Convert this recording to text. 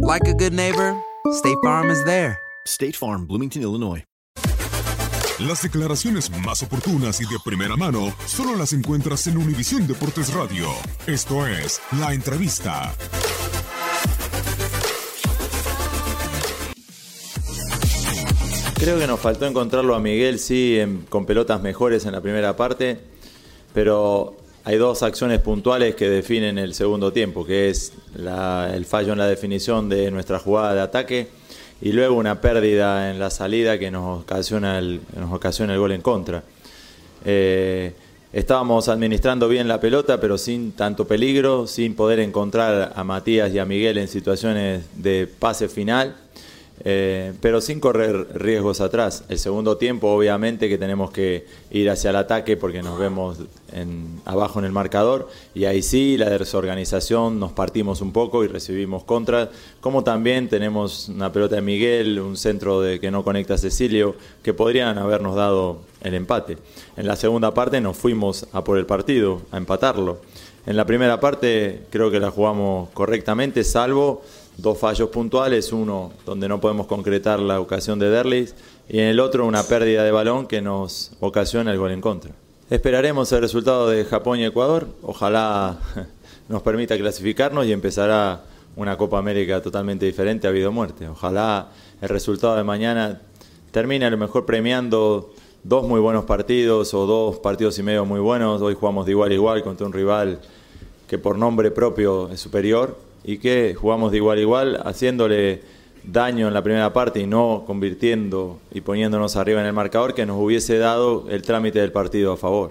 like a good neighbor, State Farm is there. State Farm, Bloomington, Illinois. Las declaraciones más oportunas y de primera mano solo las encuentras en Univisión Deportes Radio. Esto es La Entrevista. Creo que nos faltó encontrarlo a Miguel, sí, con pelotas mejores en la primera parte, pero hay dos acciones puntuales que definen el segundo tiempo, que es el fallo en la definición de nuestra jugada de ataque y luego una pérdida en la salida que nos ocasiona el, nos ocasiona el gol en contra. Eh, estábamos administrando bien la pelota, pero sin tanto peligro, sin poder encontrar a Matías y a Miguel en situaciones de pase final eh, pero sin correr riesgos atrás. El segundo tiempo, obviamente, que tenemos que ir hacia el ataque porque nos vemos abajo en el marcador y ahí sí, la desorganización, nos partimos un poco y recibimos contra. Como también tenemos una pelota de Miguel, un centro de que no conecta a Cecilio, que podrían habernos dado el empate. En la segunda parte nos fuimos a por el partido, a empatarlo. En la primera parte creo que la jugamos correctamente, salvo dos fallos puntuales, uno donde no podemos concretar la ocasión de Derlis y en el otro una pérdida de balón que nos ocasiona el gol en contra. Esperaremos el resultado de Japón y Ecuador, ojalá nos permita clasificarnos y empezará una Copa América totalmente diferente, ha habido muerte. Ojalá el resultado de mañana termine a lo mejor premiando dos muy buenos partidos o dos partidos y medio muy buenos. Hoy jugamos de igual a igual contra un rival que por nombre propio es superior y que jugamos de igual a igual, haciéndole daño en la primera parte y no convirtiendo y poniéndonos arriba en el marcador que nos hubiese dado el trámite del partido a favor.